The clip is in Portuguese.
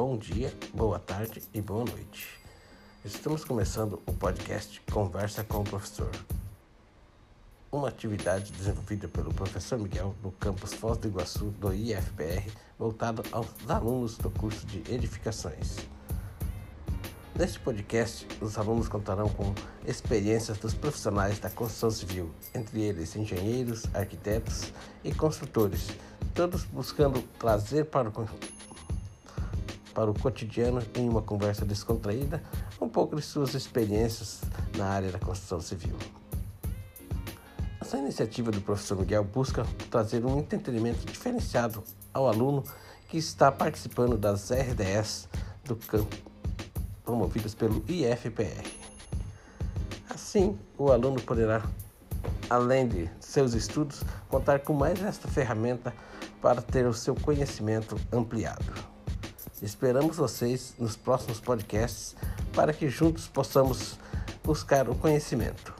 bom dia, boa tarde e boa noite. Estamos começando o podcast Conversa com o Professor, uma atividade desenvolvida pelo professor Miguel no campus Foz do Iguaçu do IFPR, voltado aos alunos do curso de Edificações. Neste podcast, os alunos contarão com experiências dos profissionais da construção civil, entre eles engenheiros, arquitetos e construtores, todos buscando trazer para o, para o cotidiano, em uma conversa descontraída, um pouco de suas experiências na área da construção civil. Essa iniciativa do professor Miguel busca trazer um entretenimento diferenciado ao aluno que está participando das RDS do campo promovidas pelo IFPR. Assim, o aluno poderá, além de seus estudos, contar com mais esta ferramenta para ter o seu conhecimento ampliado. Esperamos vocês nos próximos podcasts para que juntos possamos buscar o conhecimento.